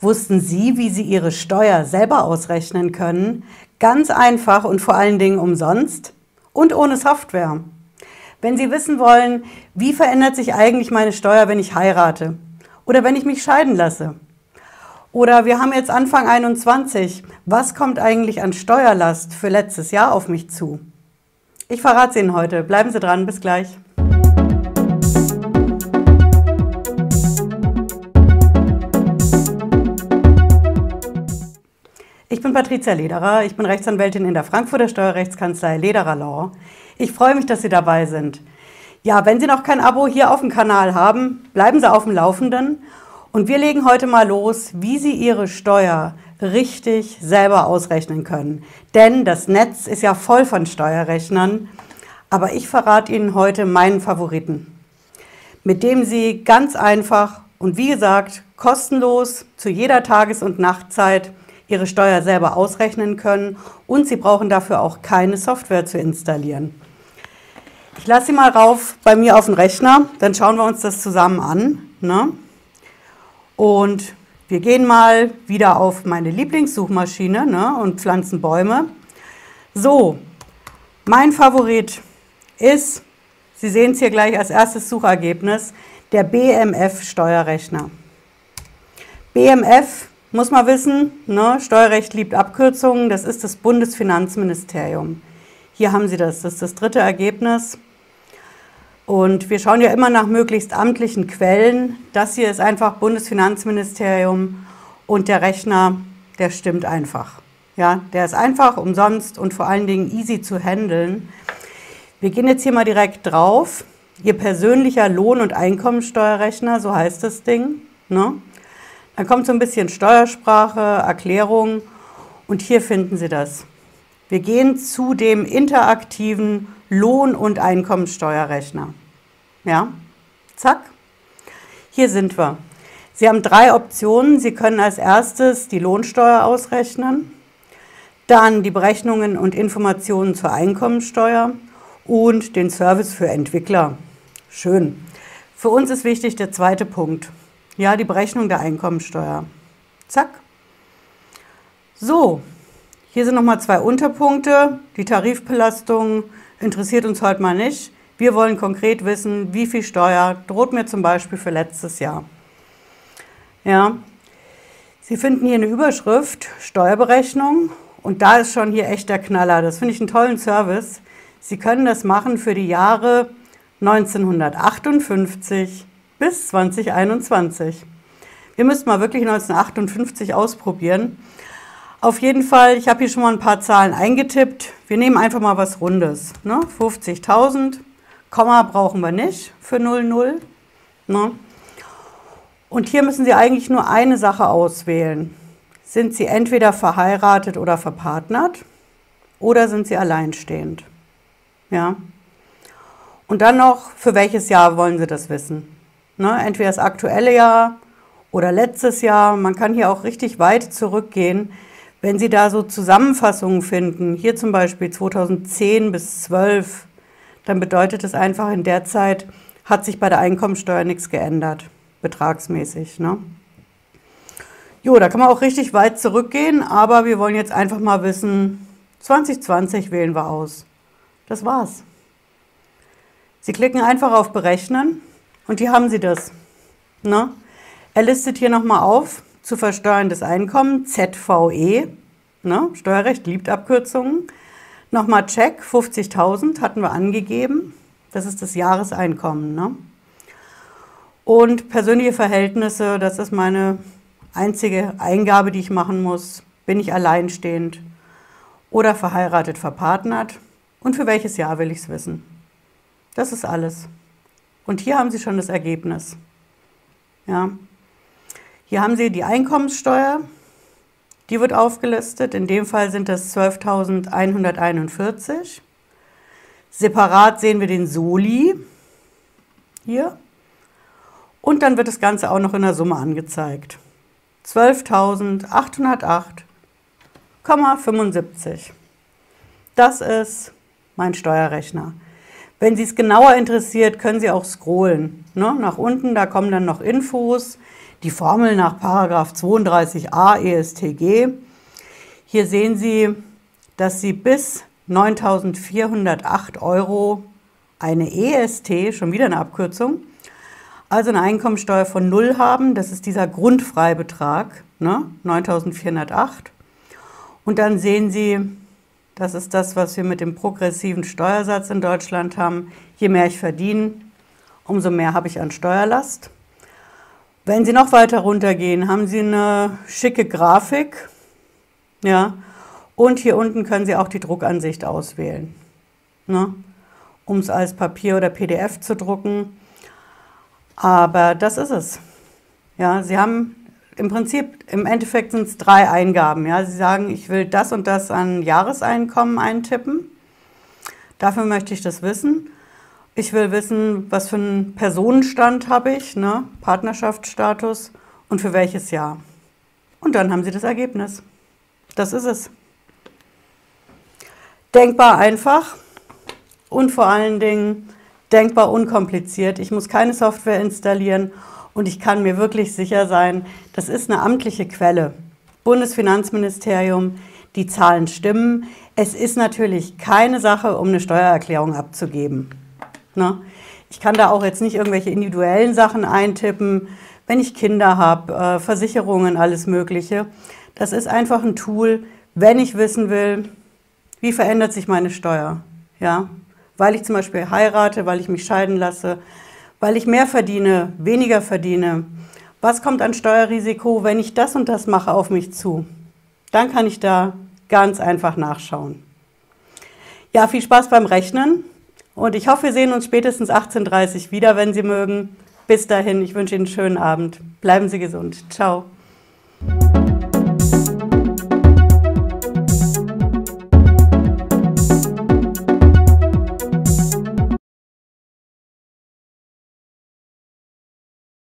Wussten Sie, wie Sie Ihre Steuer selber ausrechnen können? Ganz einfach und vor allen Dingen umsonst und ohne Software. Wenn Sie wissen wollen, wie verändert sich eigentlich meine Steuer, wenn ich heirate oder wenn ich mich scheiden lasse? Oder wir haben jetzt Anfang 21. Was kommt eigentlich an Steuerlast für letztes Jahr auf mich zu? Ich verrate es Ihnen heute. Bleiben Sie dran. Bis gleich. Ich bin Patricia Lederer, ich bin Rechtsanwältin in der Frankfurter Steuerrechtskanzlei Lederer Law. Ich freue mich, dass Sie dabei sind. Ja, wenn Sie noch kein Abo hier auf dem Kanal haben, bleiben Sie auf dem Laufenden. Und wir legen heute mal los, wie Sie Ihre Steuer richtig selber ausrechnen können. Denn das Netz ist ja voll von Steuerrechnern. Aber ich verrate Ihnen heute meinen Favoriten, mit dem Sie ganz einfach und wie gesagt kostenlos zu jeder Tages- und Nachtzeit ihre Steuer selber ausrechnen können und sie brauchen dafür auch keine Software zu installieren. Ich lasse sie mal rauf bei mir auf den Rechner, dann schauen wir uns das zusammen an. Ne? Und wir gehen mal wieder auf meine Lieblingssuchmaschine ne, und pflanzen Bäume. So, mein Favorit ist, Sie sehen es hier gleich als erstes Suchergebnis, der BMF-Steuerrechner. BMF muss man wissen, ne, Steuerrecht liebt Abkürzungen, das ist das Bundesfinanzministerium. Hier haben Sie das, das ist das dritte Ergebnis. Und wir schauen ja immer nach möglichst amtlichen Quellen. Das hier ist einfach Bundesfinanzministerium und der Rechner, der stimmt einfach. Ja, der ist einfach, umsonst und vor allen Dingen easy zu handeln. Wir gehen jetzt hier mal direkt drauf. Ihr persönlicher Lohn- und Einkommensteuerrechner, so heißt das Ding. Ne? Dann kommt so ein bisschen Steuersprache, Erklärung und hier finden Sie das. Wir gehen zu dem interaktiven Lohn- und Einkommensteuerrechner. Ja, zack. Hier sind wir. Sie haben drei Optionen. Sie können als erstes die Lohnsteuer ausrechnen, dann die Berechnungen und Informationen zur Einkommensteuer und den Service für Entwickler. Schön. Für uns ist wichtig der zweite Punkt. Ja, die Berechnung der Einkommensteuer. Zack. So, hier sind nochmal zwei Unterpunkte. Die Tarifbelastung interessiert uns heute mal nicht. Wir wollen konkret wissen, wie viel Steuer droht mir zum Beispiel für letztes Jahr. Ja, Sie finden hier eine Überschrift, Steuerberechnung. Und da ist schon hier echt der Knaller. Das finde ich einen tollen Service. Sie können das machen für die Jahre 1958 bis 2021. Wir müssten mal wirklich 1958 ausprobieren. Auf jeden Fall, ich habe hier schon mal ein paar Zahlen eingetippt. Wir nehmen einfach mal was Rundes. Ne? 50.000, Komma brauchen wir nicht für 00. Ne? Und hier müssen Sie eigentlich nur eine Sache auswählen. Sind Sie entweder verheiratet oder verpartnert oder sind Sie alleinstehend? Ja. Und dann noch, für welches Jahr wollen Sie das wissen? Ne? Entweder das aktuelle Jahr oder letztes Jahr. Man kann hier auch richtig weit zurückgehen. Wenn Sie da so Zusammenfassungen finden, hier zum Beispiel 2010 bis 12, dann bedeutet es einfach, in der Zeit hat sich bei der Einkommensteuer nichts geändert, betragsmäßig. Ne? Jo, da kann man auch richtig weit zurückgehen, aber wir wollen jetzt einfach mal wissen, 2020 wählen wir aus. Das war's. Sie klicken einfach auf Berechnen und hier haben Sie das. Ne? Er listet hier nochmal auf, zu versteuerndes Einkommen, ZVE. Ne? Steuerrecht liebt Abkürzungen. Nochmal Check, 50.000 hatten wir angegeben. Das ist das Jahreseinkommen. Ne? Und persönliche Verhältnisse, das ist meine einzige Eingabe, die ich machen muss. Bin ich alleinstehend oder verheiratet, verpartnert? Und für welches Jahr will ich es wissen? Das ist alles. Und hier haben Sie schon das Ergebnis. Ja. Hier haben Sie die Einkommenssteuer, die wird aufgelistet. In dem Fall sind das 12.141. Separat sehen wir den Soli hier. Und dann wird das Ganze auch noch in der Summe angezeigt. 12.808,75. Das ist mein Steuerrechner. Wenn Sie es genauer interessiert, können Sie auch scrollen. Ne? Nach unten, da kommen dann noch Infos. die Formel nach 32a ESTG. Hier sehen Sie, dass Sie bis 9.408 Euro eine EST, schon wieder eine Abkürzung, also eine Einkommensteuer von Null haben. Das ist dieser Grundfreibetrag, ne? 9.408. Und dann sehen Sie, das ist das, was wir mit dem progressiven Steuersatz in Deutschland haben. Je mehr ich verdiene, umso mehr habe ich an Steuerlast. Wenn Sie noch weiter runtergehen, haben Sie eine schicke Grafik. Ja, und hier unten können Sie auch die Druckansicht auswählen, ne? um es als Papier oder PDF zu drucken. Aber das ist es. Ja, Sie haben im Prinzip, im Endeffekt sind es drei Eingaben. Ja? Sie sagen, ich will das und das an Jahreseinkommen eintippen. Dafür möchte ich das wissen. Ich will wissen, was für einen Personenstand habe ich, ne? Partnerschaftsstatus und für welches Jahr. Und dann haben Sie das Ergebnis. Das ist es. Denkbar einfach und vor allen Dingen denkbar unkompliziert. Ich muss keine Software installieren und ich kann mir wirklich sicher sein, das ist eine amtliche Quelle. Bundesfinanzministerium, die Zahlen stimmen. Es ist natürlich keine Sache, um eine Steuererklärung abzugeben. Ne? Ich kann da auch jetzt nicht irgendwelche individuellen Sachen eintippen, wenn ich Kinder habe, äh, Versicherungen, alles Mögliche. Das ist einfach ein Tool, wenn ich wissen will, wie verändert sich meine Steuer. Ja? Weil ich zum Beispiel heirate, weil ich mich scheiden lasse, weil ich mehr verdiene, weniger verdiene. Was kommt an Steuerrisiko, wenn ich das und das mache, auf mich zu? Dann kann ich da ganz einfach nachschauen. Ja, viel Spaß beim Rechnen und ich hoffe, wir sehen uns spätestens 18.30 Uhr wieder, wenn Sie mögen. Bis dahin, ich wünsche Ihnen einen schönen Abend. Bleiben Sie gesund. Ciao.